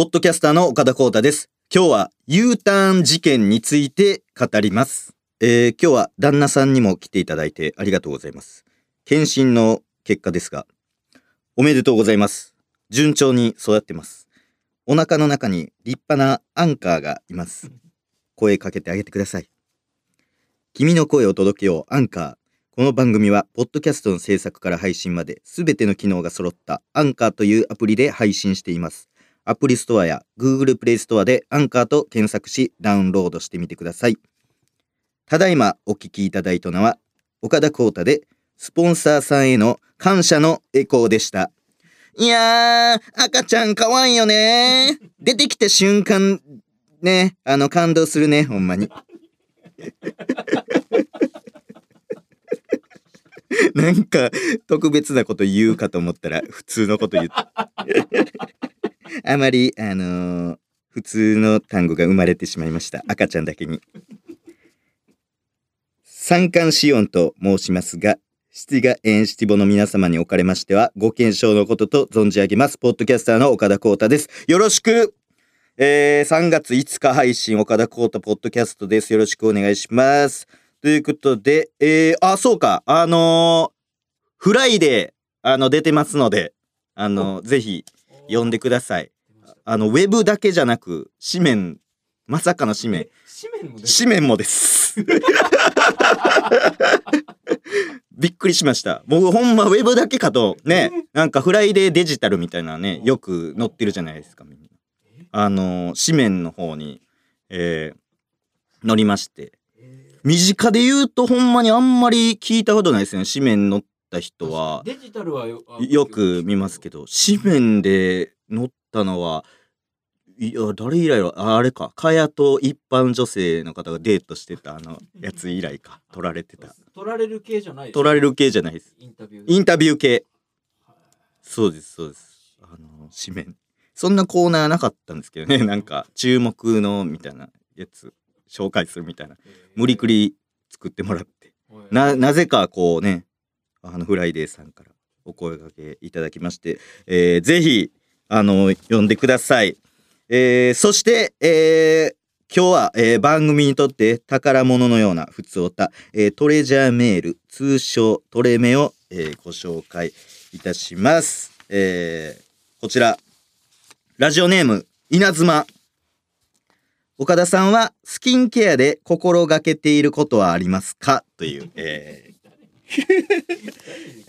ポッドキャスターの岡田光太です。今日は U ターン事件について語ります。えー、今日は旦那さんにも来ていただいてありがとうございます。検診の結果ですが、おめでとうございます。順調に育ってます。お腹の中に立派なアンカーがいます。声かけてあげてください。君の声を届けようアンカー。この番組は、ポッドキャストの制作から配信まで、すべての機能が揃ったアンカーというアプリで配信しています。アプリストアや Google プレイストアでアンカーと検索し、ダウンロードしてみてください。ただいまお聞きいただいたのは、岡田光太で、スポンサーさんへの感謝のエコーでした。いやー、赤ちゃん可愛いよね出てきた瞬間、ね、あの、感動するね、ほんまに。なんか、特別なこと言うかと思ったら、普通のこと言って。あまり、あのー普通の単語が生まれてしまいました。赤ちゃんだけに。三寒四温と申しますが、七が縁七五の皆様におかれましては、ご健勝のことと存じ上げます。ポッドキャスターの岡田光太です。よろしくえー、3月5日配信、岡田光太ポッドキャストです。よろしくお願いします。ということで、えー、あ、そうか、あのーフライデー、あの、出てますので、あのぜひ、読んでください。あの、ウェブだけじゃなく、紙面、まさかの紙面、紙面もです。びっくりしました。僕ほんまウェブだけかと、ね、なんかフライデーデジタルみたいなね、よく載ってるじゃないですか、みんな。あの、紙面の方に、えー、載りまして。身近で言うとほんまにあんまり聞いたことないですね。紙面載った人は。デジタルはよあよく見ますけど、紙面で載ったのは、いや、誰以来は、ああれか、かやと一般女性の方がデートしてたあのやつ以来か、撮られてた。取られる系じゃないです撮られる系じゃないです。インタビューインタビュー系。そうです、そうです。あの、紙面。そんなコーナーなかったんですけどね、なんか、注目のみたいなやつ、紹介するみたいな。無理くり作ってもらって。な、なぜかこうね、あの、フライデーさんからお声掛けいただきまして、えーぜひ、あの、読んでください。えーそして、えー今日は、えー番組にとって宝物のような普通おた、えートレジャーメール、通称トレメを、えーご紹介いたします。えーこちら、ラジオネーム、稲妻。岡田さんはスキンケアで心がけていることはありますか？という、えー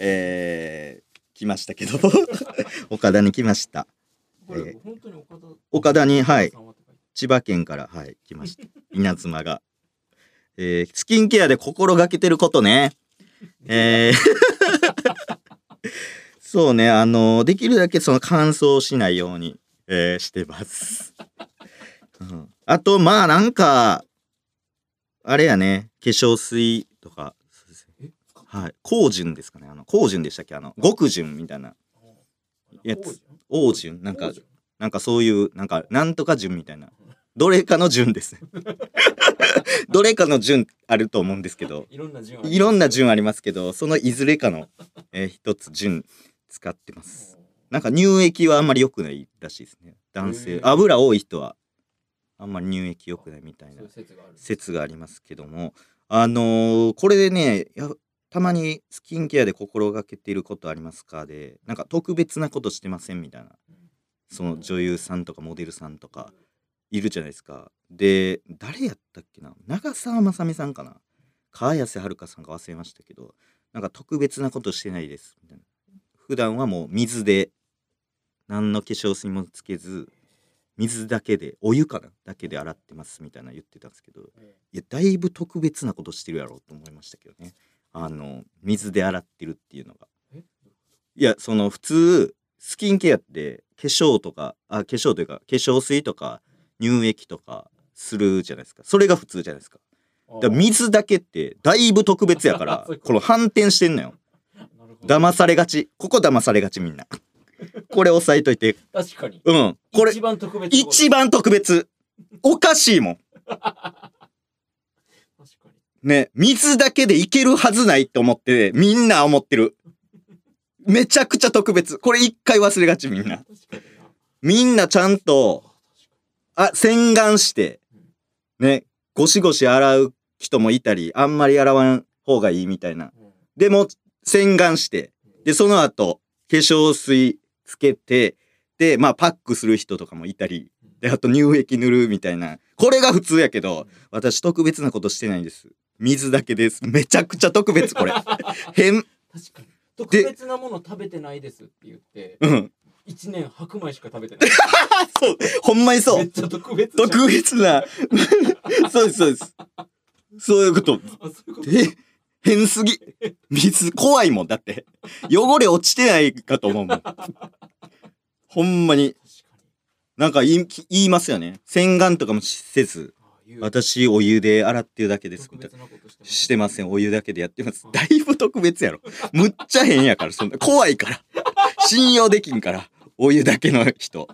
えー来ましたけど 岡田に来ました。えー岡田にはい。千葉県からはい来ました。稲妻が、えースキンケアで心がけてることね。えーそうねあのできるだけその乾燥しないように、えーしてます、うん、あとまあなんかあれやね化粧水とかはい。高純ですかね。あの高純でしたっけ？あの極純みたいな。やつ。王純？なんかなんかそういうなんかなんとか純みたいな。どれかの純です。どれかの純あると思うんですけど。いろんな順あります。けどそのいずれかの、えー一つ順使ってます。なんか乳液はあんまり良くないらしいですね。男へ性ー。油多い人はあんまり乳液良くないみたいな説がある。説がありますけども。あのーこれでねやたまにスキンケアで心がけていることありますか？でなんか特別なことしてませんみたいな。その女優さんとかモデルさんとかいるじゃないですか。で誰やったっけな？長澤まさみさんかな？川谷遥さんか忘れましたけどなんか特別なことしてないですみたいな。普段はもう水で何の化粧水もつけず水だけでお湯かな？だけで洗ってますみたいな言ってたんですけどえいやだいぶ特別なことしてるやろうと思いましたけどねあの水で洗ってるっていうのが。え？いやその普通スキンケアって化粧とかあ化粧というか化粧水とか乳液とかするじゃないですか。それが普通じゃないですか。あだから水だけってだいぶ特別やから この反転してんのよ。騙されがち。ここ騙されがちみんな。これ押さえといて。確かに。うん。これ一番特別。おかしいもんね、水だけでいけるはずないって思って、みんな思ってる。めちゃくちゃ特別。これ一回忘れがちみんな。みんなちゃんと、あ、洗顔して、ね、ゴシゴシ洗う人もいたり、あんまり洗わん方がいいみたいな。でも、洗顔して、で、その後、化粧水つけて、で、まあ、パックする人とかもいたり、で、あと乳液塗るみたいな。これが普通やけど、私特別なことしてないんです。水だけです。めちゃくちゃ特別、これ。変。確かに特別なもの食べてないですって言ってうん。一年白米しか食べてない そう。ほんまにそう。めっちゃ特別特別な。そうです、そうです。そういうこと。あそういうこと？え、変すぎ。水怖いもん。だって。汚れ落ちてないかと思うもん。ほんまに。確かになんか言い言いますよね。洗顔とかもせず、私お湯で洗ってるだけです。みたいなしてな。ません。お湯だけでやってます。だいぶ特別やろ。むっちゃ変やから、そんな。怖いから。信用できんから。お湯だけの人。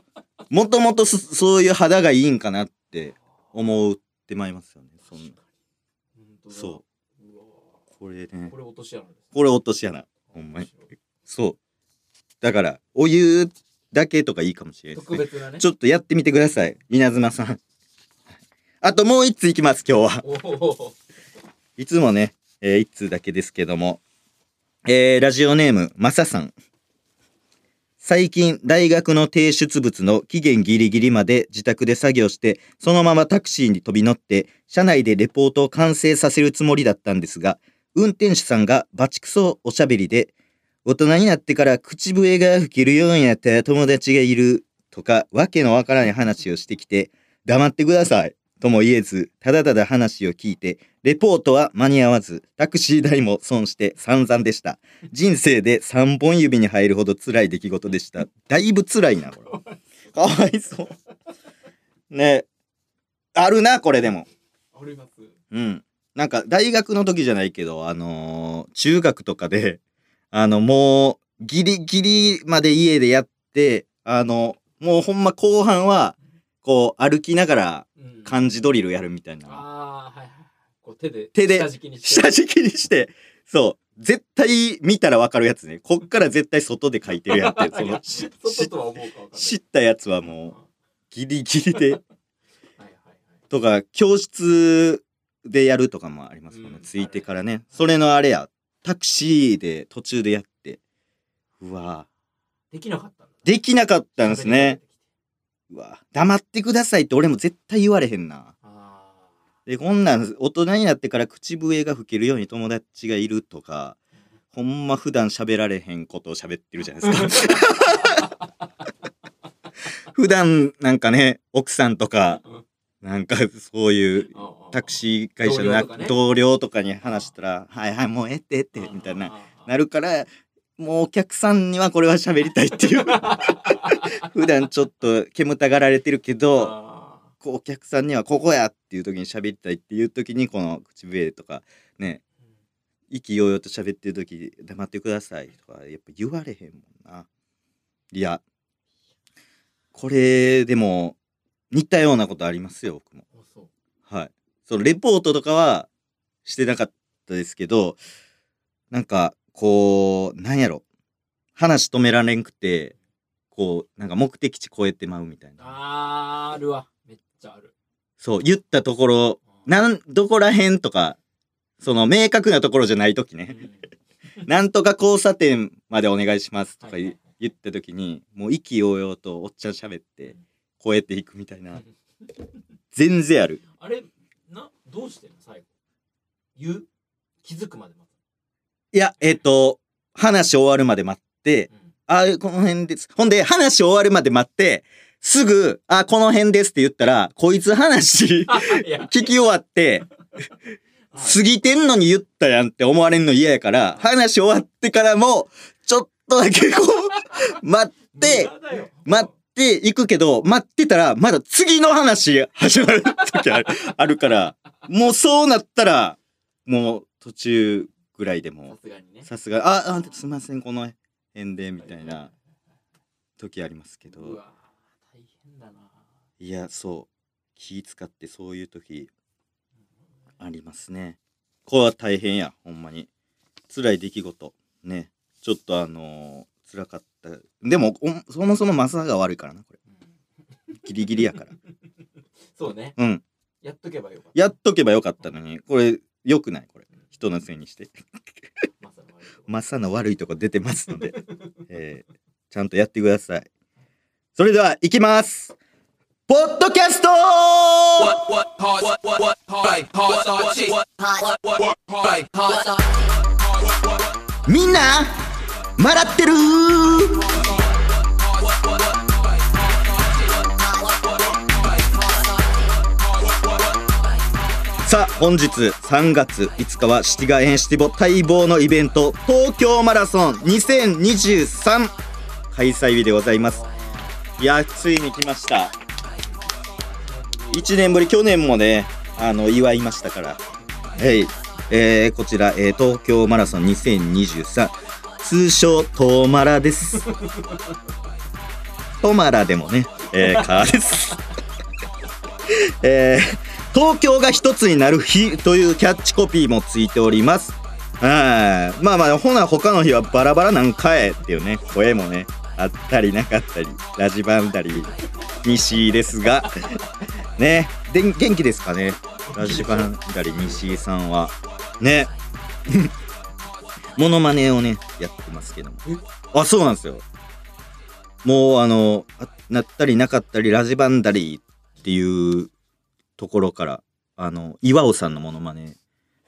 もともとそそういう肌がいいんかなって思ってまいりますよね。そんな。そうわこれねこ。れ落とし穴これ落とし穴。ほんまに。そう。だから、お湯だけとかいいかもしれないちょっとやってみてください。稲妻さん。あともう一ついきます、今日は。いつもね、えー一通だけですけども。えーラジオネーム、まささん。最近、大学の提出物の期限ギリギリまで自宅で作業して、そのままタクシーに飛び乗って、車内でレポートを完成させるつもりだったんですが、運転手さんがバチクソおしゃべりで、大人になってから口笛が吹けるようになった友達がいるとか、わけのわからない話をしてきて、黙ってくださいとも言えず、ただただ話を聞いて、レポートは間に合わず、タクシー代も損して散々でした。人生で3本指に入るほど辛い出来事でした。だいぶ辛いな、これ。かわいそう。ねあるな、これでも。ありますうん。なんか、大学の時じゃないけど、あのー中学とかで、あの、もう、ギリギリまで家でやって、あの、もうほんま後半は、こう、歩きながらうん漢字ドリルやるみたいな。ああはいはいこう手で手で下敷きにして下敷きにして、そう、絶対見たらわかるやつね。こっから絶対外で書いてるやつ。そいやの、知ったやつはもう、ギリギリで、はいはいはいとか、教室でやるとかもありますもんね。うんついてからね。それのあれや、タクシーで途中でやって、うわできなかったできなかったんですね。うわ黙ってくださいって俺も絶対言われへんな。あで、こんなん大人になってから口笛が吹けるように友達がいるとか、ほんま普段喋られへんことを喋ってるじゃないですか。普段なんかね、奥さんとか、なんかそういうタクシー会社のな同僚とかね。同僚とかに話したら、はいはい、もうええってええって、みたいな、なるから、もうお客さんにはこれは喋りたいっていう。普段ちょっと煙たがられてるけど、あこうお客さんにはここやっていう時に喋りたいっていう時にこの口笛とかね意気揚々と喋ってる時黙ってくださいとかやっぱ言われへんもんな。いやこれでも似たようなことありますよ僕も。はい。そのレポートとかはしてなかったですけどなんかこうなんやろ。話止められんくてこうなんか目的地超えてまうみたいな。あーあるわ。めっちゃある。そう言ったところなんどこら辺とかその明確なところじゃない時ね。なんとか交差点までお願いしますとか言,、はいはい。言った時にもう意気揚々とおっちゃん喋って超えていくみたいな。全然ある。あれなどうしてんの最後？言う？気づくまで待いやえっ、と話終わるまで待ってあこの辺です。ほんで話終わるまで待ってすぐあこの辺ですって言ったらこいつ話 聞き終わって 過ぎてんのに言ったやんって思われんの嫌やから、話終わってからも、ちょっとだけこう、待って、待っていくけど、待ってたら、まだ次の話始まる時あるあるから、もうそうなったら、もう途中ぐらいでさも、すがにねさすが、あ、あ、すいません、この辺で、みたいな時ありますけど、うわ大変だないや、そう、気使ってそういう時、ありますね。これは大変や、ほんまに。辛い出来事。ね。ちょっとあのー辛かった。でも、おそもそもマサが悪いからな、これ。うんギリギリやから そうねうんやっとけばよかっやっとけばよかったのにこれ良くないこれ人のせいにして。たマサの悪いとこ出てますので、えーちゃんとやってください。それでは行きます。ポッドキャスト！みんな笑ってるさあ本日3月5日はシティガエンシティボ待望のイベント東京マラソン2023開催日でございます。いやついに来ました。1年ぶり去年もねあの祝いましたから。はい。えー、こちら、えー東京マラソン2023通称トーマラです。トマラでもね、えー、カーです。えー東京が一つになる日というキャッチコピーもついております。はい。まあまあほな他の日はバラバラなんかえっていうね声もねあったりなかったりラジバンダリ西井ですが。ね。で元気ですかね？ラジバンダリ西井さんは。ね。モノマネをねやってますけども。あそうなんですよ。もうあのあなったりなかったりラジバンダリっていうところからあの岩尾さんのモノマネ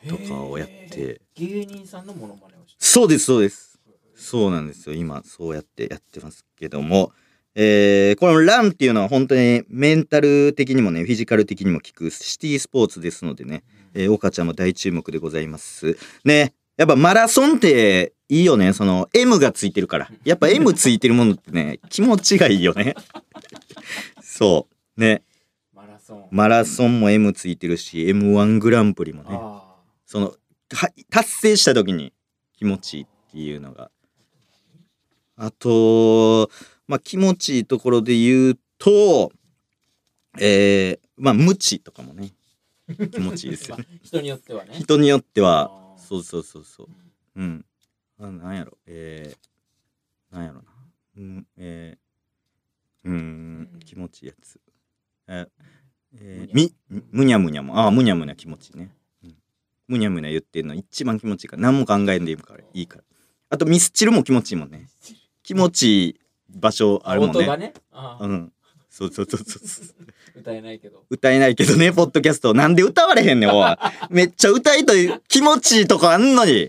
とかをやって。芸人さんのモノマネをそうですそうです。そうなんですよ。今そうやってやってますけども。えーこのランっていうのは本当にメンタル的にもねフィジカル的にも効くシティスポーツですのでね、えー、岡ちゃんも大注目でございます。ねやっぱマラソンっていいよね。その M がついてるから。やっぱ M ついてるものってね気持ちがいいよね。そう。ねマラソンも M ついてるし M1 グランプリもね。あそのは達成した時に気持ちいいっていうのが。あとまあ気持ちいいところで言うとえー、まあ無知とかもね。気持ちいいですよね。ー人によってはね。人によっては。そうそうそうそう。うん。あなんやろ。えー、なんやろな。うんえー、うーん。気持ちいいやつ。ええー、みむにゃむにゃもああむにゃむにゃ気持ちいいね、うん、むにゃむにゃ言ってるの一番気持ちいいから。何も考えんでいいから。いいから。あとミスチルも気持ちいいもんね。気持ちいい場所あるもんね。音がね。うん。そうそうそうそう。歌えないけど。歌えないけどねポッドキャスト。なんで歌われへんねんおい。めっちゃ歌いたい気持ちいいとこあんのに。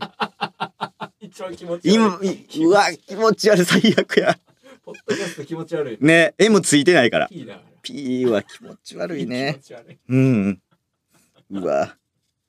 一番気持ち悪い。今いうわ気持ち悪い最悪や。ポッドキャスト気持ち悪い。ね M ついてないから。だから P は気持ち悪いねうん。うわ。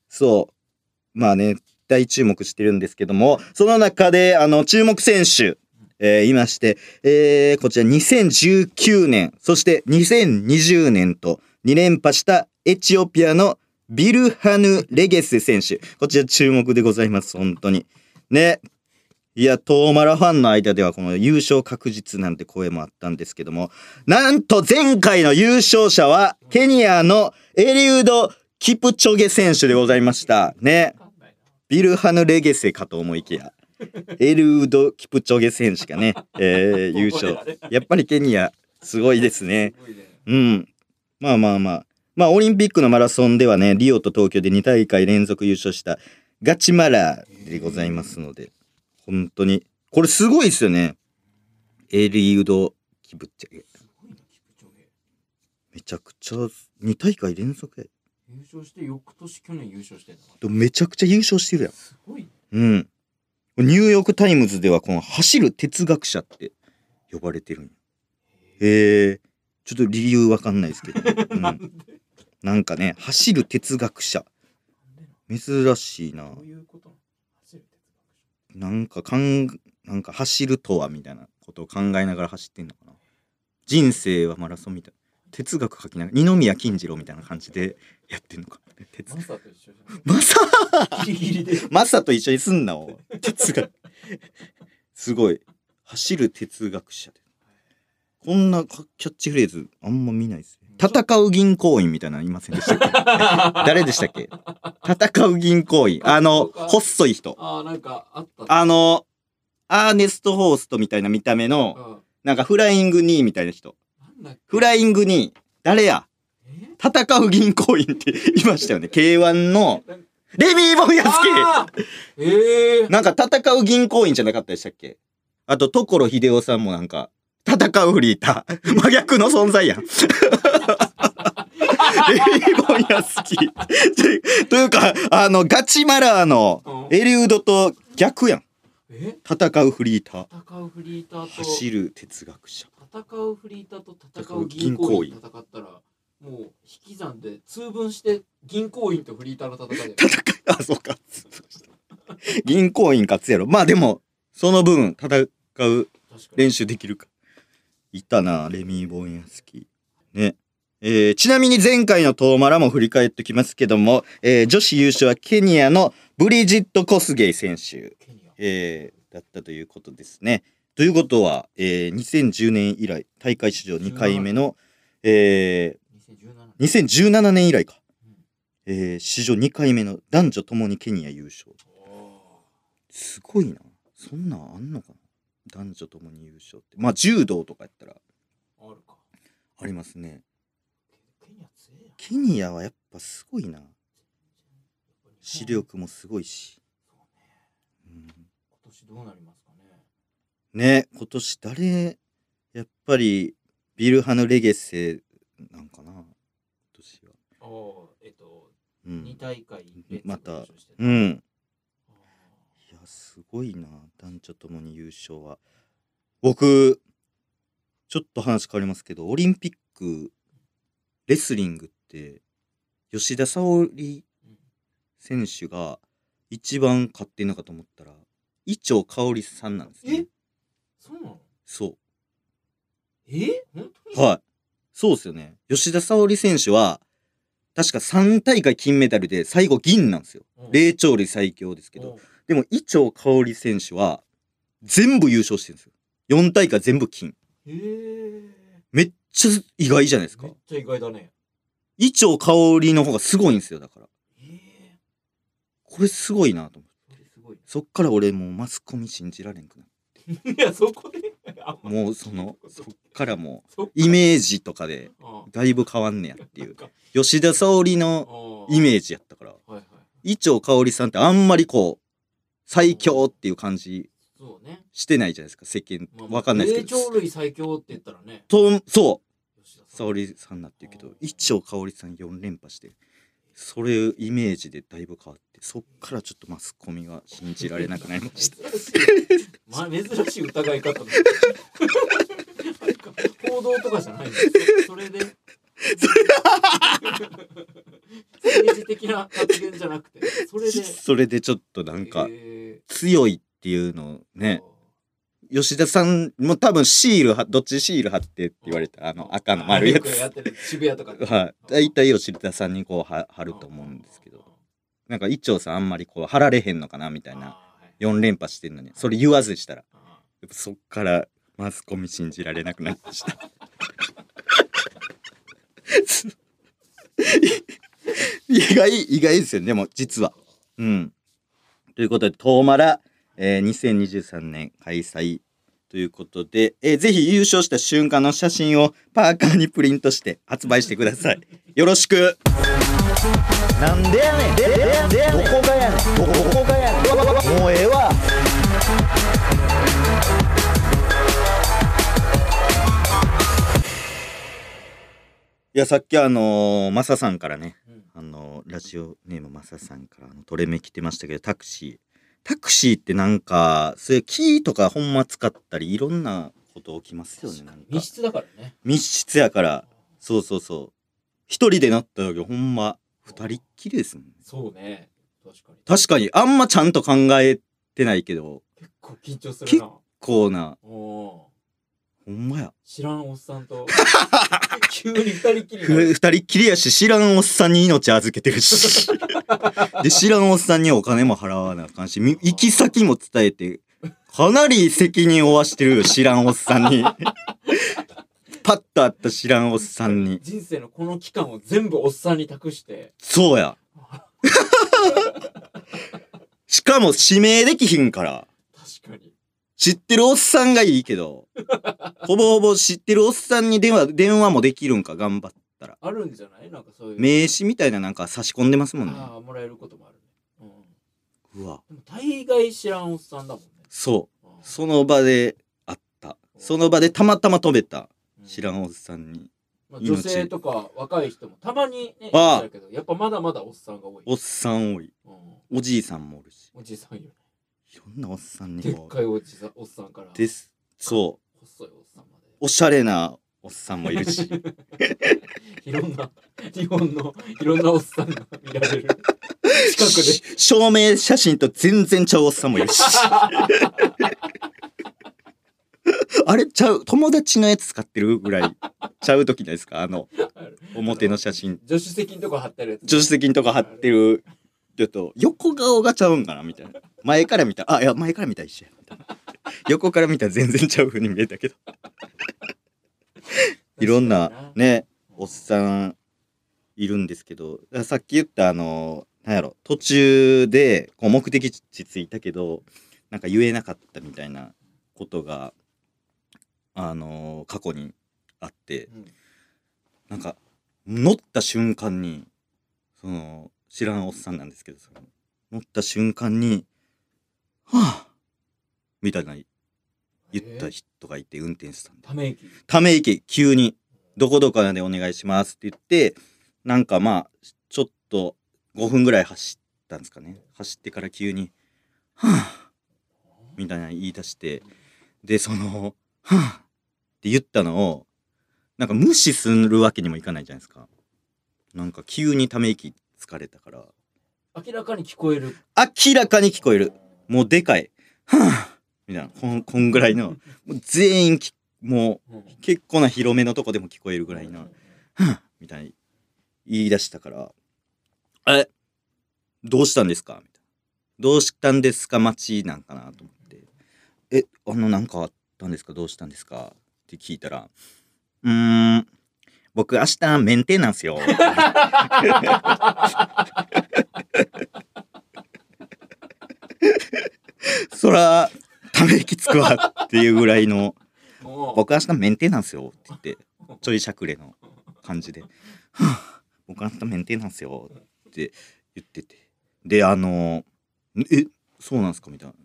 そう。まあね、大注目してるんですけども、その中で、あの、注目選手、えーいまして、えーこちら2019年、そして2020年と2連覇したエチオピアのビルハヌ・レゲセ選手。こちら注目でございます、本当に。ね。いや、トーマラファンの間ではこの優勝確実なんて声もあったんですけども、なんと前回の優勝者はケニアのエリウド・キプチョゲ選手でございました。ね。ビルハヌ・レゲセかと思いきや、エリウド・キプチョゲ選手がね、えー優勝。やっぱりケニア、すごいですね。うん。まあまあまあ。まあ、オリンピックのマラソンではね、リオと東京で2大会連続優勝したガチマラでございますので、本当に。これすごいですよね。エリウド・キプチョゲ。めちゃくちゃ2大会連続や優勝して翌年去年優勝してんめちゃくちゃ優勝してるやん。すごいねうん。ニューヨークタイムズではこの走る哲学者って呼ばれてるんえ。ちょっと理由わかんないですけど、うん。なんかね、走る哲学者。珍しいなど。ういうなんかかん、なんか走るとはみたいなことを考えながら走ってんのかな。人生はマラソンみたい。な。哲学書きながら、二宮金次郎みたいな感じでやってんのか。哲マサと一緒じマサゃん。ギリギリで。マサと一緒にすんなおい。哲学。すごい。走る哲学者で。こんなかキャッチフレーズあんま見ないですね戦う銀行員みたいなのいませんでしたっけ？誰でしたっけ？戦う銀行員。あの細い人。ああなんかあった。あのアーネスト・ホーストみたいな見た目のうん。なんかフライングニーみたいな人。なんなんだっけ？フライングに、誰や？え？戦う銀行員っていましたよね。K1 の、レミー・ボンヤスあー。ええキなんか戦う銀行員じゃなかったでしたっけ？あと、所秀夫さんもなんか、戦うフリーター。真逆の存在やん。レミー・ボンヤスキ。というか、あの、ガチマラーのエリウドと逆やん。え？戦うフリーター。戦うフリーターと走る哲学者。戦うフリーターと戦う銀行員と戦ったらもう引き算で通分して銀行員とフリーターの戦い戦い、あ、そうか。銀行員勝つやろ。まあでも、その分、戦う練習できるか。いたな、レミー・ボンヤスキ。ね。えーちなみに前回のトーマラも振り返っておきますけども、えー女子優勝はケニアのブリジット・コスゲイ選手、えーだったということですね。ということは、えー2010年以来、大会史上2回目の、え2017ー2017年以来か。えー史上2回目の男女ともにケニア優勝。すごいな。そんなんあんのかな男女ともに優勝って。まあ柔道とかやったらあるかありますね。ケニアはやっぱすごいな。視力もすごいし。うん、今年どうなりますかねね今年誰、やっぱりビルハヌ・レゲッセなんかな今年は。ああえっとうん。二大会またうん。すごいな。男女ともに優勝は。僕、ちょっと話変わりますけど、オリンピック、レスリングって、吉田沙保里うん選手が一番勝ってんのかと思ったら、伊調香さんなんですねえ？そうなの？そえ？本当う。に？はい。そうですよね。吉田沙保里選手は、確か3大会金メダルで最後銀なんですよ。うん霊長類最強ですけど。うんでも、伊調香織選手は、全部優勝してるんですよ。4大会全部金。へえめっちゃ意外じゃないですかめっ。ちゃ意外だね伊調香織の方がすごいんですよ、だから。ええこれすごいなと思って。それすごいそっから俺もうマスコミ信じられんくなっ いやそこで？もうその、そっからもう、イメージとかで、あだいぶ変わんねやっていう。吉田沙保里のあイメージやったから。伊調香織さんってあんまりこう、最強っていう感じそうね。してないじゃないですか、世間。まあまあわかんないですけど。霊長類最強って言ったらね。と、そう。吉田さん。沙織さんになってるけど一丁香織さん4連覇してそれイメージでだいぶ変わってそっからちょっとマスコミが信じられなくなりました。珍しい、まあ、珍しい疑い方だあれ か報道とかじゃないんで。すそれで。政治 的な発言じゃなくて。それで。それでちょっとなんかえ強いっていうのね吉田さんも多分シールはどっちシール貼ってって言われたあの赤の丸いやよくやってる。渋谷とかはい。大体吉田さんにこうは貼ると思うんですけど。なんか一丁さんあんまりこう貼られへんのかなみたいな。あーはい。4連覇してんのに。それ言わずしたら。あやっぱそっからマスコミ信じられなくなりました。意外、意外ですよね、でも実は。うん。ということで、トーマラ、えー2023年開催ということで、えーぜひ優勝した瞬間の写真をパーカーにプリントして発売してください。よろしく。なんでやねん。で、で、で、どこがやねん。どこがやねん。もうええわ。いや、さっきあのーマサさんからね、うんあのーラジオネームマサさんからあのトレメ来てましたけど、タクシー。タクシーってなんか、そういうキーとかほんま使ったり、いろんなこと起きますよね。なんか。密室だからね。密室やから、そうそうそう。一人でなった時ほんま、二人っきりですもんね。そうね。確かに。確かに、あんまちゃんと考えてないけど、結構緊張するな。こうな、おーほんまや。知らんおっさんと 急に二人きりになふる二人っきりやし、知らんおっさんに命預けてるし。で、知らんおっさんにお金も払わなあかんし、み行き先も伝えて、かなり責任を負わしてるよ、知らんおっさんに。パッと会った知らんおっさんに。人生のこの期間を全部おっさんに託してそうや。しかも指名できひんから。知ってるおっさんがいいけど、ほぼほぼ知ってるおっさんに電話、電話もできるんか、頑張ったら。あるんじゃない？なんかそういう名刺みたいななんか差し込んでますもんね。ああもらえることもあるね、うん、うわ。大概知らんおっさんだもんねそう。うんその場で会った。その場でたまたま飛べた。知らうんんおっさんに。まあ、女性とか若い人もたまにねああやっぱまだまだおっさんが多いおっさん多い。うんおじいさんもおるし。おじさんよいろんなおっさんにでっも。かいおじさんおっさんからです。そう。細いおっさんまおしゃれなおっさんもいるし。で いろんな日本のいろんなおっさんが見られる近くでし証明写真と全然ちゃうおっさんもいるし。あれちゃう？友達のやつ使ってるぐらいちゃう時ないですか？あの表の写真助手席のとこ貼ってるやつ助手席のとか貼ってるちょっと横顔がちゃうんかなみたいな。前から見たらあいや前から見たら一緒やみたいな。横から見たら全然ちゃう風に見えたけど。いろんなねおっさんいるんですけどさっき言ったあのなんやろ途中でこう目的地着いたけどなんか言えなかったみたいなことがあの過去にあって。うん。なんか乗った瞬間にその知らんおっさんなんですけどその乗った瞬間に「はあ」みたいな言った人がいて運転手さんで。ため息？ため息急に「どこどこまでお願いします」って言ってなんかまあちょっと5分ぐらい走ったんですかね。走ってから急に「はあ」みたいな言い出して。でその「はあ」って言ったのをなんか無視するわけにもいかないじゃないですか。なんか急にため息疲れたから。明らかに聞こえる。明らかに聞こえる。もうでかい「はあ」みたいな。こんこんぐらいの。もう全員きもううん。結構な広めのとこでも聞こえるぐらいの「はあみたいに言い出したから「えどうしたんですか?」みたいな「どうしたんですか？待ちなんかな?」と思って「えあのなんかあったんですか？どうしたんですか?」って聞いたら「うーん僕明日メンテなんすよ」そらため息つくわっていうぐらいの。僕明日メンテなんすよって言ってちょいしゃくれの感じで「は あ僕明日メンテなんすよ」って言ってて。であの「えそうなんすか?」みたいな。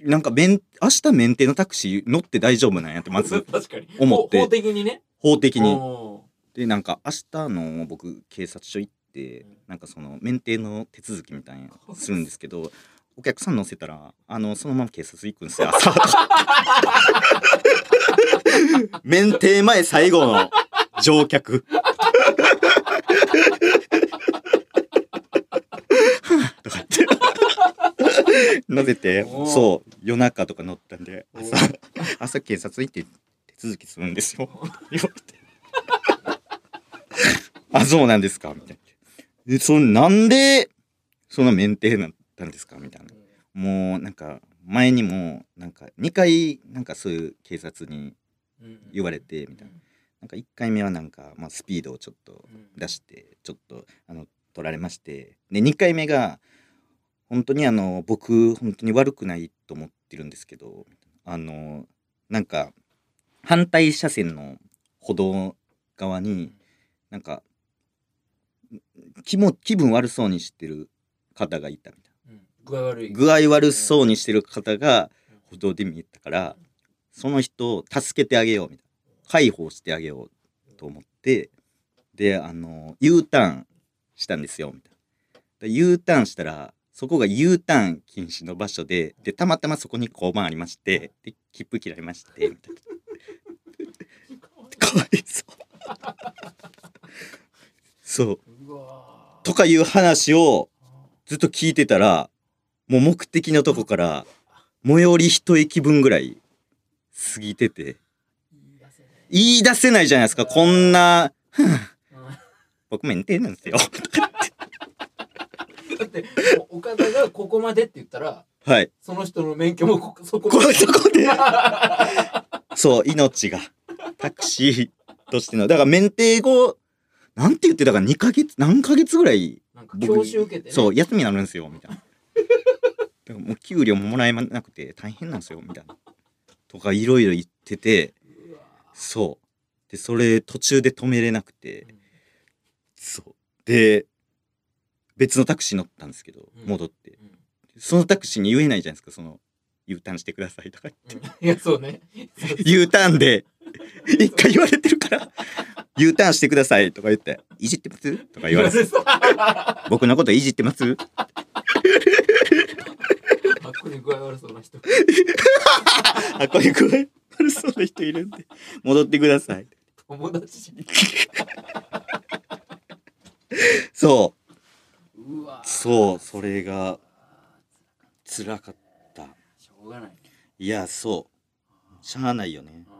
なんかメン明日メンテのタクシー乗って大丈夫なんやってまず 思って。法法的にね法的に。おでなんか明日の僕警察署行ってうん。なんかその免停の手続きみたいなのするんですけどお客さん乗せたらあのそのまま警察行くんですよ朝。免停前最後の乗客。とか言って。乗せてそう夜中とか乗ったんでお朝朝警察行って手続きするんですよ言われてあ、そうなんですかみたいな。で、そのなんで、その免停なったんですか？みたいな。もう、なんか、前にも、なんか、2回、なんかそういう警察に言われて、みたいな。なんか1回目はなんか、まあ、スピードをちょっと出して、ちょっと、あの、取られまして。で、2回目が、本当にあの、僕、本当に悪くないと思ってるんですけど、あの、なんか、反対車線の歩道側に、なんか気も気分悪そうにしてる方がいたみたいうん。具合悪い。な具合悪そうにしてる方が歩道で見えたからその人を助けてあげようみたいな。介抱してあげようと思ってであの U ターンしたんですよみたいな。で U ターンしたらそこが U ターン禁止の場所ででたまたまそこに交番ありましてで切符切られましてみたいなかわいそう。そう。とかいう話をずっと聞いてたらもう目的のとこから最寄り一駅分ぐらい過ぎてて。言い出せない。じゃないですか。こんな僕メンテなんですよ。だって岡田がここまでって言ったらはい。その人の免許もこそここそこで。そう命がタクシーとしてのだから免停後なんて言ってたか2ヶ月何ヶ月ぐらいなんか教習受けてね。そう休みになるんですよみたいな。だからもう給料ももらえなくて大変なんですよみたいな。とかいろいろ言っててそう。でそれ途中で止めれなくてうんそう。で別のタクシー乗ったんですけどうん。戻って。うん。そのタクシーに言えないじゃないですかその U ターンしてくださいとか言って。うん。いやそうね。U ターンで 一回言われてるから。U ターンしてください。とか言って。いじってます？とか言われて。あ僕のこといじってます？ここに具合悪そうな人。あこういう具合悪そうな人いるんで。戻ってください。友達。じそう。そう。それが辛かった。しょうがない。いやそう。しゃあないよね。あ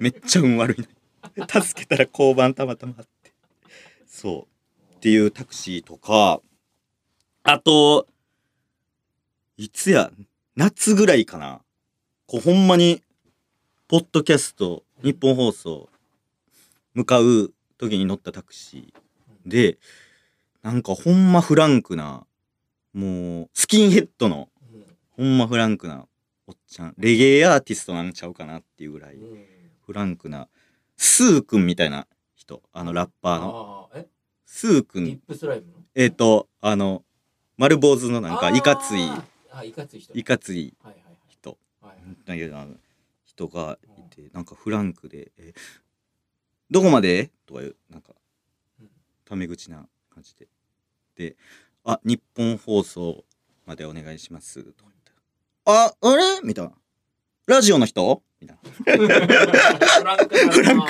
めっちゃ運悪いな助けたら交番たまたまあって。そう。っていうタクシーとかあといつや夏ぐらいかな。こうほんまにポッドキャスト日本放送向かう時に乗ったタクシーでなんかほんまフランクなもうスキンヘッドのうん。ほんまフランクなおっちゃん。レゲエアーティストなんちゃうかなっていうぐらい。うんフランクな SUくんみたいな人。あのラッパーの。あーえ？ SU？RIP SLYME の？えっ、とあの丸坊主のなんかいかつい。あーあいかつい人いかついはいはい人はい。はいだけどあの人がいてなんかフランクで「えどこまで?」とかいうなんかうん。タメ口な感じで。で「あ日本放送までお願いします」とか言って「ああれ?」みたいな「ラジオの人?」みたいなフランクラン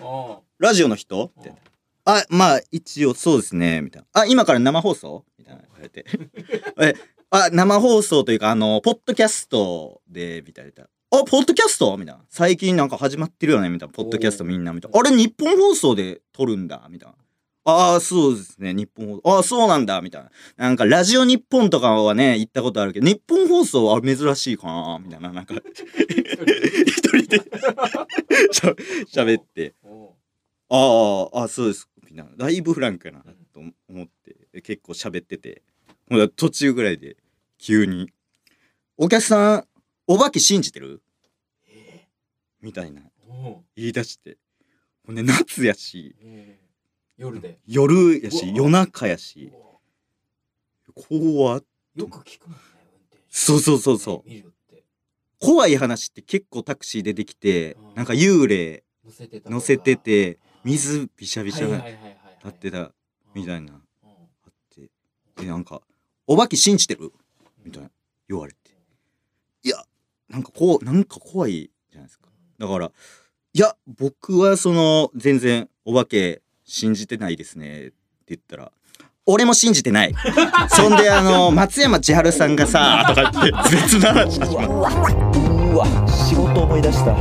お「ラジオの人?」うみたいなあ、まあ、一応そうですね、みたいな。あ、今から生放送？みたいな言われて。え、あ、生放送というか、あの、ポッドキャストで、みたいな。あ、ポッドキャスト？みたいな。最近なんか始まってるよね？みたいな。ポッドキャストみんな、みたいな。あれ、日本放送で撮るんだ？みたいな。ああ、そうですね。日本放送。ああ、そうなんだみたいな。なんか、ラジオ日本とかはね、行ったことあるけど、日本放送は珍しいかなみたいな。なんか、一人でしゃ喋って。ああ、あそうです。みたいな。だいぶフランクやなと思って、結構喋ってて、ほら途中ぐらいで急に、お客さん、お化け信じてる？えみたいな言い出して。ほんで、夏やし、えー夜で。夜やし、夜中やし、怖っよく聞くもんね運転手。そうそうそうそう。見るって。怖い話って結構タクシーでできてうん、なんか幽霊乗せてた乗せてて、水水びしゃびしゃなはいはいはいはい。なってたみたいなな、あって。で、なんか、お化け信じてる？みたいな言われて。いや、なんかこう、なんか怖いじゃないですか。だから、いや、僕はその、全然お化け信じてないですねって言ったら、俺も信じてない。そんで、あの、松山千春さんがさ、とか言って、別の話始。うわ、仕事思い出した。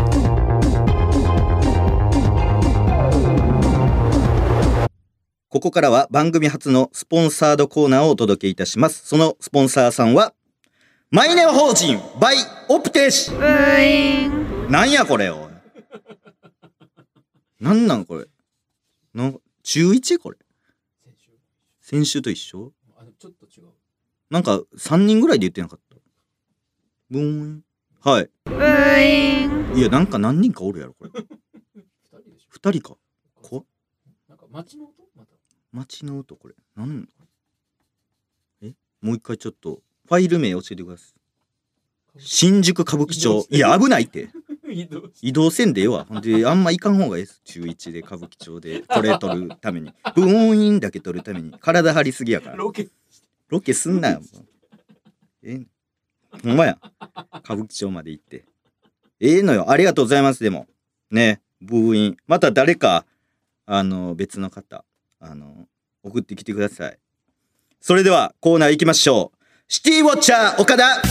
ここからは番組初のスポンサードコーナーをお届けいたします。そのスポンサーさんは、マイネオ法人バイオプテーシなんやこれおい。なんなんこれ。なん中 1? これ。先週先週と一緒？あちょっと違うなんか3人ぐらいで言ってなかった。ブーン。はい。いや、なんか何人かおるやろ、これ。二人でしょ2人か。こなんか街の音？また街の音、これ。なんえ？もう一回ちょっと、ファイル名教えてください。新宿歌舞伎町。いや、危ないって。移動せんでええわ。ほんで、あんま行かん方がええです。中1で歌舞伎町で、これ撮るために。ブーンインだけ撮るために。体張りすぎやから。ロケロケすんなよ。ええほんまや。歌舞伎町まで行って。ええのよ。ありがとうございます。でも。ね。ブーイン。また誰か、あの、別の方、あの、送ってきてください。それでは、コーナー行きましょう。シティウォッチャー岡田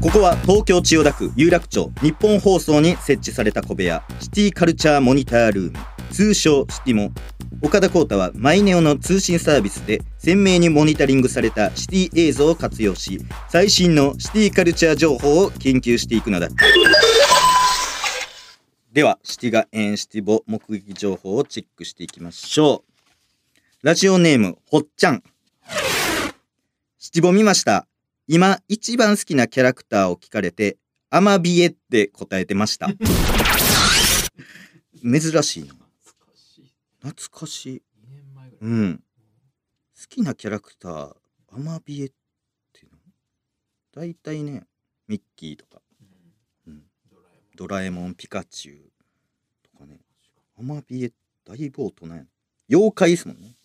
ここは東京千代田区有楽町日本放送に設置された小部屋シティカルチャーモニタールーム。通称シティモ岡田浩太はマイネオの通信サービスで鮮明にモニタリングされたシティ映像を活用し最新のシティカルチャー情報を研究していくのだ。ではシティガエンシティボ目撃情報をチェックしていきましょう。ラジオネームほっちゃん。七五見ました。今一番好きなキャラクターを聞かれて、アマビエって答えてました。珍しいな。懐かしい懐かしい。2年前ぐらいうん。好きなキャラクター、アマビエっていうの？大体ね、ミッキーとか、うんうん、ドラえもんピカチュウとかね、アマビエ、だいぶ大人。妖怪ですもんね。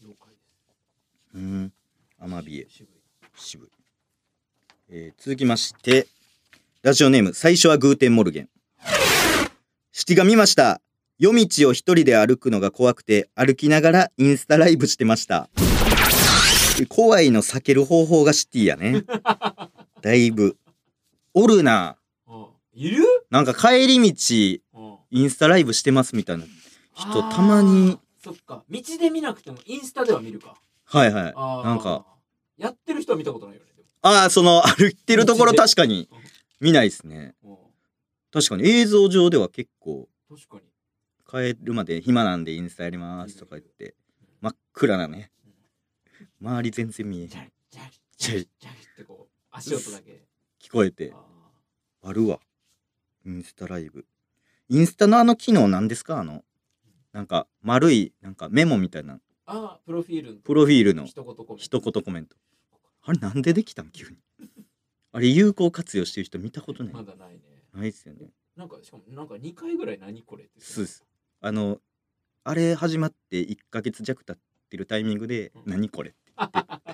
うん。アマビエ、渋い渋い。えー続きまして、ラジオネーム、最初はグーテンモルゲン。シティが見ました。夜道を一人で歩くのが怖くて、歩きながらインスタライブしてました。怖いの避ける方法がシティやね。だいぶ。おるな。あいる？なんか帰り道、うんインスタライブしてますみたいな人たまに。そっか道で見なくてもインスタでは見るかはいはい。なんか、やってる人は見たことないよねでああ、その歩いてるところ確かに。見ないですね。も確かに映像上では結構うん確かに。帰るまで暇なんでインスタやりますとか言って真っ暗なね。周り全然見えへんジャリジャリジャリ。ジャリってこう足音だけ。聞こえてああるわ。インスタライブ。インスタのあの機能なんですか？あのなんか丸いなんかメモみたいな。ーあープロフィール。のプロフィールの。一言コメントあれなんでできたん急に。あれ有効活用してる人見たことない。まだないね。ないですよね。なんかしかもなんか2回ぐらい何これって。そうです。あのあれ始まって1ヶ月弱経ってるタイミングで「うん。何これ?」って。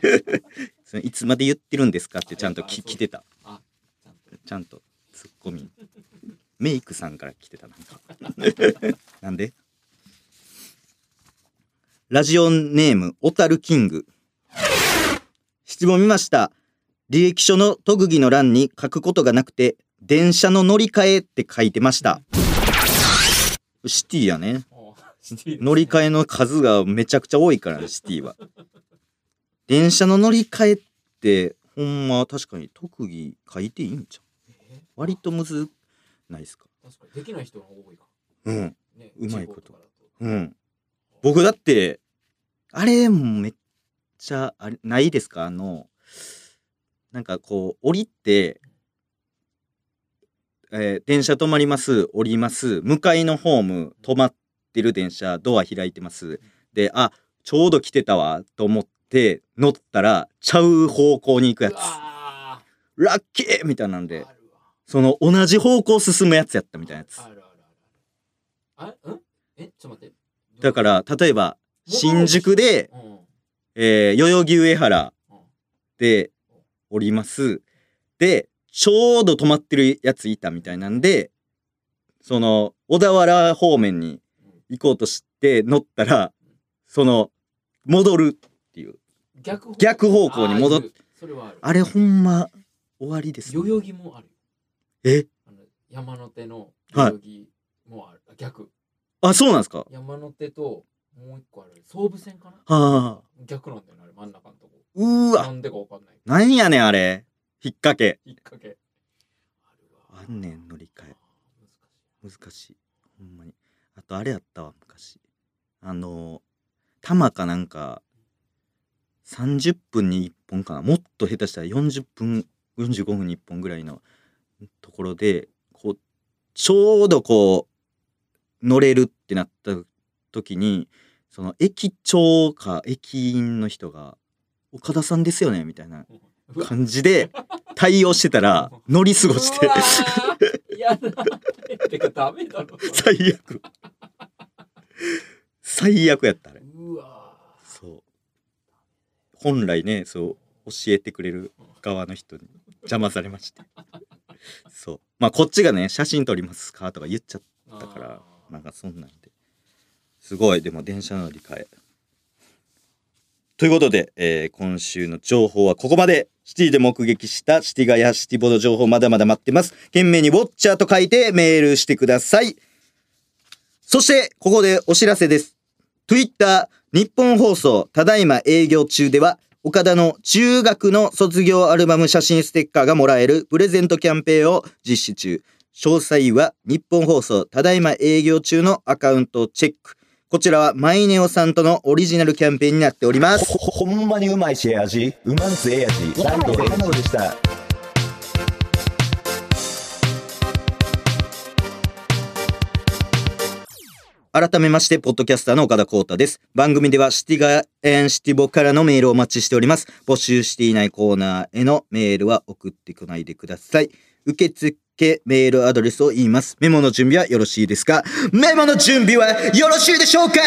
言ってそのいつまで言ってるんですかってちゃんとき来てた。ちゃんと。ちゃんとツッコミ。メイクさんから来てたなんか。なんで？ラジオネーム小樽キング質問見ました。履歴書の特技の欄に書くことがなくて電車の乗り換えって書いてました。シティやね。乗り換えの数がめちゃくちゃ多いからシティは。電車の乗り換えってほんま確かに特技書いていいんちゃう？えー割とむずないですか？確かにできない人が多いか。うん。ね。うまいこと。うん。僕だってあれもめっちゃあれないですか？あのなんかこう降りて、えー電車止まります降ります向かいのホーム止まってる電車ドア開いてます。であちょうど来てたわと思って乗ったらちゃう方向に行くやつ。ラッキーみたいなんーでその同じ方向進むやつやったみたいなやつ。だから例えば新宿でうんえー代々木上原うんで降ります。で、ちょうど止まってるやついたみたいなんで、その、小田原方面に行こうとして乗ったら、その、戻るっていう。逆方向。に戻っあーいる。それはあれほんま、終わりです、代々木もある。よえ？あの山手のはい代々木もある、逆。あ、そうなんですか？山手ともう一個ある総武線かな？はあ。逆なんだよねあれ真ん中のとこうーわ。なんでかわかんないなんやねん、あれ。引っ掛け。引っ掛けあるわあんねん、乗り換え。あー難しい。ほんまに。あと、あれやったわ、昔。あの、玉かなんか、30分に1本かな。もっと下手したら40分、45分に1本ぐらいのところで、こう、ちょうどこう、乗れるってなった時に、その駅長か駅員の人が、岡田さんですよね？みたいな感じで対応してたら乗り過ごして。てかダメだろ。最悪。最悪やったあれ。うわそう。本来ねそう教えてくれる側の人に邪魔されまして。そう。まあこっちがね写真撮りますか？とか言っちゃっーたからなんかそんなんですごい。でも電車乗り換え。ということで、えー今週の情報はここまで。シティで目撃したシティガヤシティボの情報まだまだ待ってます。懸命にウォッチャーと書いてメールしてください。そしてここでお知らせです。Twitter 日本放送ただいま営業中では岡田の中学の卒業アルバム写真ステッカーがもらえるプレゼントキャンペーンを実施中。詳細は日本放送ただいま営業中のアカウントをチェック。こちらはマイネオさんとのオリジナルキャンペーンになっております。ほほほんまにうまいしええ味うまんすええ味ライトエナノでした改めまして、ポッドキャスターの岡田光太です。番組ではシティガエンシティボからのメールをお待ちしております。募集していないコーナーへのメールは送ってこないでください。受付けメールアドレスを言います。メモの準備はよろしいですか？メモの準備はよろしいでしょうか？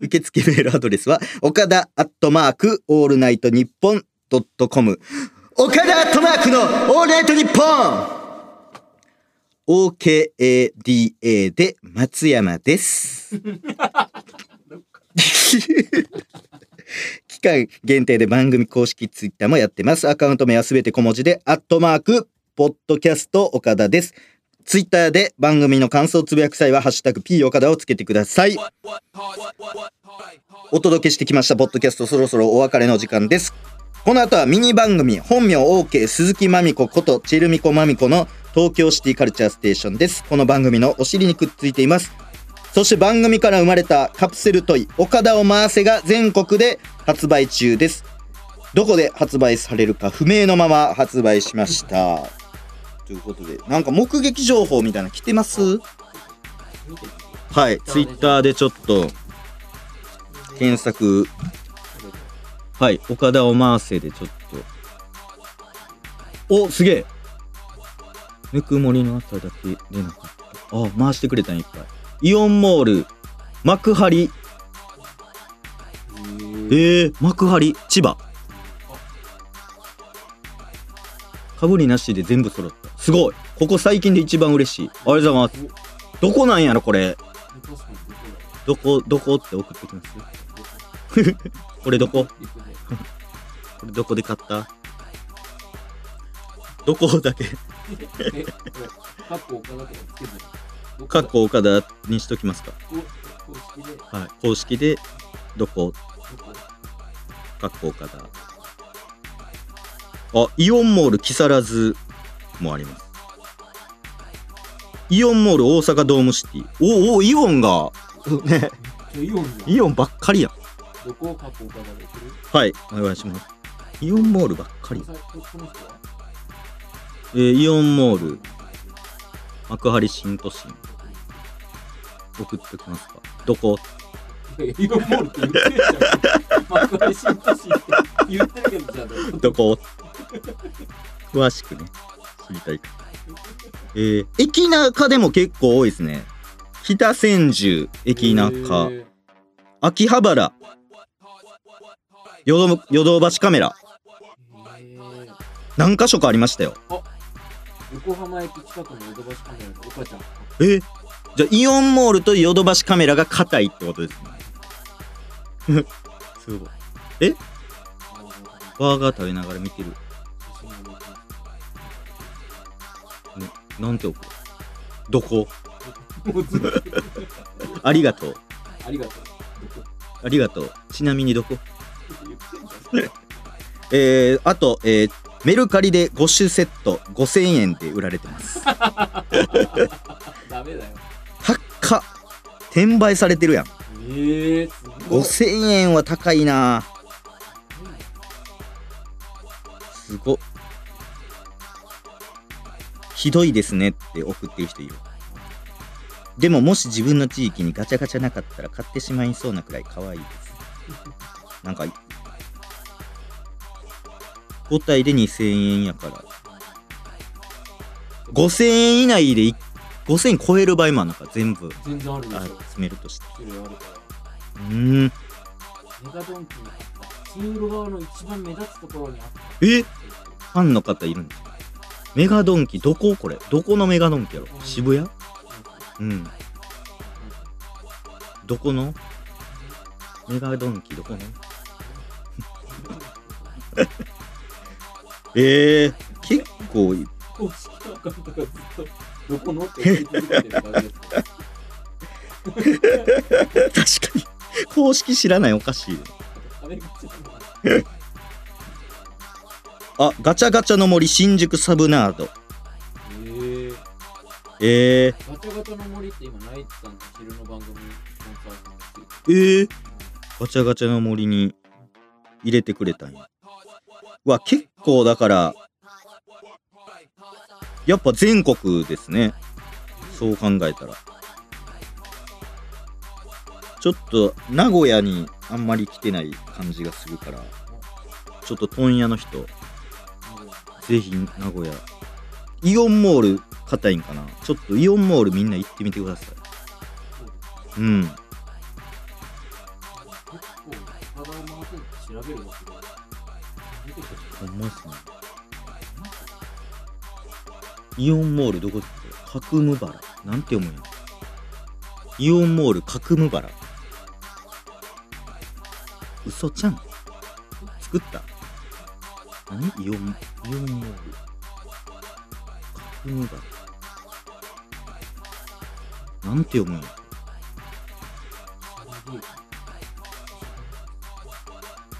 受付メールアドレスは、岡田アットマークオールナイトニッポンドットコム。岡田アットマークのオールナイトニッポン OKADA で松山です。期間限定で番組公式ツイッターもやってます。アカウント名はすべて小文字で、アットマーク、ポッドキャスト岡田です。ツイッターで番組の感想をつぶやく際は、ハッシュタグ P 岡田をつけてください。お届けしてきました、ポッドキャスト、そろそろお別れの時間です。この後はミニ番組、本名 OK 鈴木まみこことチェルミコまみこの東京シティカルチャーステーションです。この番組のお尻にくっついています。そして番組から生まれたカプセルトイ、岡田を回せが全国で発売中です。どこで発売されるか不明のまま発売しました。ということで、なんか目撃情報みたいなの来てます？はい、ツイッターでちょっと検索、はい、岡田を回せでちょっと。お、すげえぬくもりの朝だけ出なかった。あ、回してくれたんいっぱい。イオンモール、幕張、えー、幕張、千葉。かぶりなしで全部揃った。すごいここ最近で一番嬉しい。ありがとうございます。どこなんやろ、これ。どこ、どこって送ってきます これどこ？どここれどこで買った？どこだけ？え、こ。かっこ岡田にしときますか。こう公式で、はい。公式で、どこ、かっこ岡田。あ、イオンモール木更津もあります。イオンモール大阪ドームシティ。おお、イオンが、ね、イオンばっかりやん。どこをカッコ岡田ではい、お願いします。イオンモールばっかり。えーイオンモール、幕張新都心、送ってきますか？どこ？イオンモールって言ってるじゃん。幕張新都心って言ってるけど、じゃあどこ？詳しくね、知りたいか。えー、駅中でも結構多いですね。北千住、駅中、秋葉原、ヨドヨドバシカメラ、何箇所かありましたよ。横浜駅近くのヨドバシカメラの岡ちゃん。えーじゃあイオンモールとヨドバシカメラが硬いってことですね。すごい。あーバーガー食べながら見てる。写真が載ってますなんて送る？どこ？ありがとう。ありがとう。ありがとう。ちなみにどこ？えー、あと、えー、メルカリで5種セット5000円で売られてます。ダメだよ。高っ転売されてるやん。ええー、すごい。5000円は高いなすごっ。ひどいですねって送ってる人いる。でももし自分の地域にガチャガチャなかったら買ってしまいそうなくらい可愛いです。なんか、5体で2000円やから。5000円以内でい5000円超える場合もあるのか、全部全然あるでしょ。集めるとして。種類あるから。うーん。メガドンキにあった。通路側の一番目立つところにあった。え？ファンの方いるんですか？メガドンキ、どこ？これどこのメガドンキやろ？渋谷？うん。どこの？メガドンキ、どこの？えー、結構い、っと、どこのって。確かに。公式知らないおかしいよ。あガチャガチャの森新宿サブナード。えー、えー、ガチャガチャの森って今ナイツさんの昼の番組スポンサーになってるえー、ガチャガチャの森に入れてくれたんや。うわ、結構だから、やっぱ全国ですね。そう考えたら。ちょっと名古屋にあんまり来てない感じがするから、ちょっと問屋の人、ぜひ名古屋。イオンモール硬いんかなちょっとイオンモールみんな行ってみてください。うん。ほんまっすね。イオンモールどこですか角務原。なんて読むんや。イオンモール角務原。嘘ちゃん作った何？イオン、イオンモール。角務原。なんて読むんや。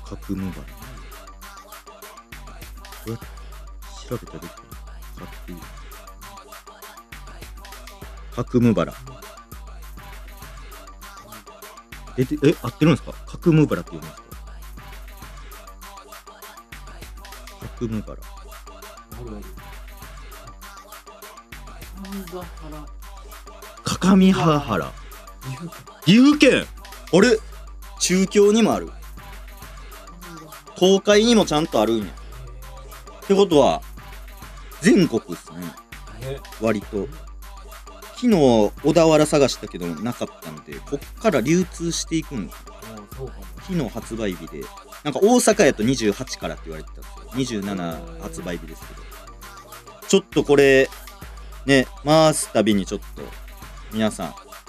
角務原。これ調べたらできたな角角務原出てえ合ってるんですか？角務原って読むんですか？角務原あるある神田原。各務原岐阜県。あれ？中京にもある。東海にもちゃんとあるんや。ってことは全国っすね。割と。昨日小田原探したけどなかったんでこっから流通していくんですよ。昨日発売日で。なんか大阪やと28からって言われてたんですよ。27発売日ですけど。ちょっとこれね回すたびにちょっと皆さん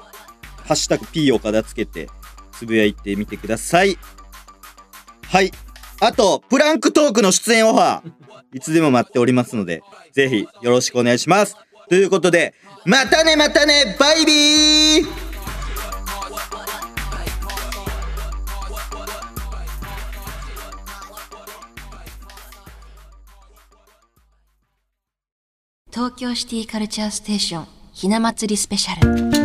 「ハッシュタグ #P 岡田」つけてつぶやいてみてください。はい。あとプランクトークの出演オファー。いつでも待っておりますのでぜひよろしくお願いします。ということでまたねまたねバイビー。東京シティカルチャーステーションひな祭りスペシャル。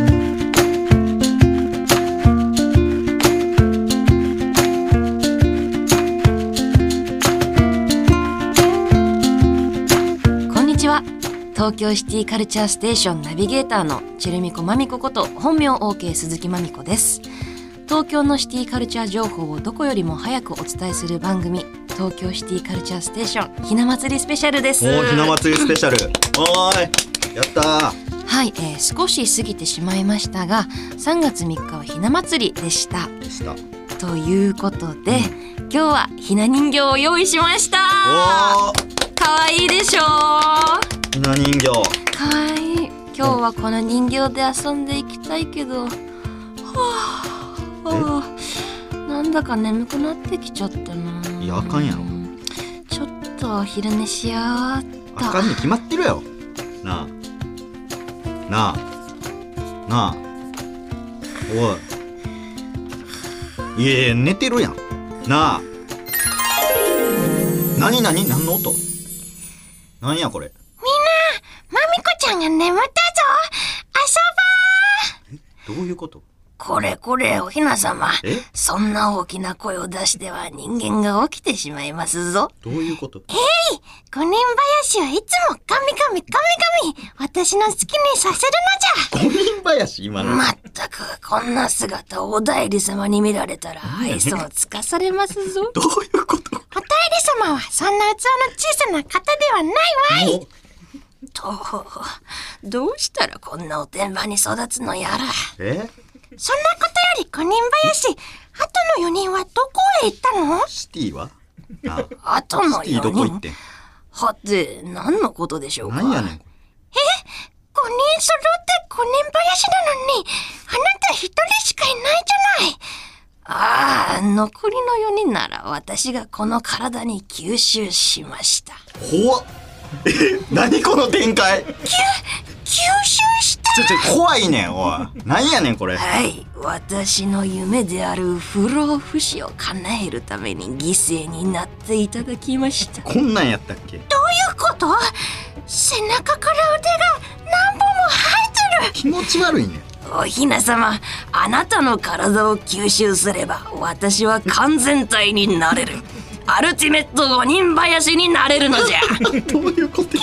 東京シティカルチャーステーションナビゲーターのチェルミコマミコこと本名 OK 鈴木まみこです。東京のシティカルチャー情報をどこよりも早くお伝えする番組東京シティカルチャーステーションひな祭りスペシャルです。おーひな祭りスペシャル。おーいやったー。はい、えー少し過ぎてしまいましたが3月3日はひな祭りでした。でした。ということで、今日はひな人形を用意しました。おかわいいでしょーひな人形。かわい。い今日はこの人形で遊んでいきたいけど。はあ。はあなんだか眠くなってきちゃったな。いやあかんやろ。ちょっとお昼寝しようあかんに決まってるよ。なあ。なあ。なあ。おい。いやいや寝てるやん。なあ。なになに何の音？なんやこれ？ちゃんが眠ったぞ。遊どういうこと？これこれおひなさま。え？そんな大きな声を出しては人間が起きてしまいますぞ。どういうこと？五人林はいつも神々神々私の好きにさせる五人林？今の。のじゃ。まったくこんな姿をお代理様に見られたら愛想をつかされますぞ。どういうこと？お代理様はそんな器の小さな方ではないわい。と、どうしたらこんなおてんばに育つのやら。え？そんなことより五人林、あとの四人はどこへ行ったの？シティは？なああとのシティど4人こ行ってん？はて何のことでしょうか？なんやねん5人揃って五人林なのにあなた一人しかいないじゃない。ああ残りの4人なら私がこの体に吸収しました。怖っ。え 何この展開？吸収した。ちょちょ怖いねんおい。なんやねんこれ。はい私の夢である不老不死を叶えるために犠牲になっていただきました。どういこんなんやったっけ？うこと？背中から腕が何本も生え気持ち悪いね。おひな様あなたの体を吸収すれば私は完全体になれるアルティメット5人林になれるのじゃ。どういうこと？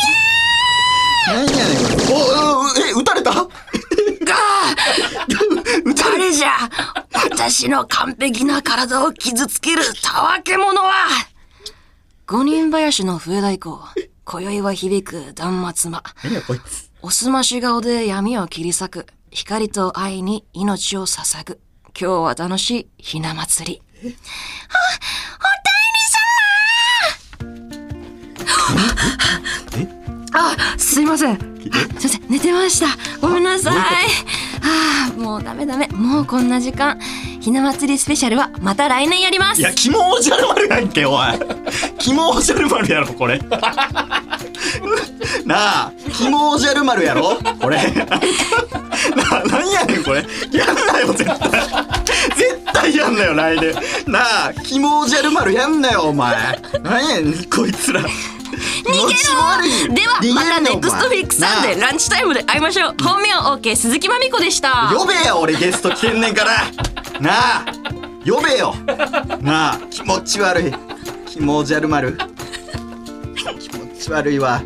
何やねんこれ。おおえ撃たれた？誰 じゃ。私の完璧な体を傷つけるたわけ者は。五人林の笛太鼓今宵は響く断末魔。何やこいつ？おすまし顔で闇を切り裂く。光と愛に命を捧ぐ。今日は楽しいひな祭り。あ、すいません。すいません、寝てました。ごめんなさい。ああ、もうダメダメ。もうこんな時間。ひな祭りスペシャルはまた来年やります。いや肝おじゃる丸やんけおい 肝おじゃる丸やろこれ なあ肝おじゃる丸やろこれ なあ何やねんこれやんなよ絶対絶対やんなよ来年なあ肝おじゃる丸やんなよお前何やねんこいつら逃げろ！ではまたネクストフィックさんでランチタイムで会いましょう。本名 OK 鈴木まみこでした。呼べよ俺ゲスト来てんねんから。なあ。呼べよ。なあ。気持ち悪い。気持ち悪丸気持ち悪いわ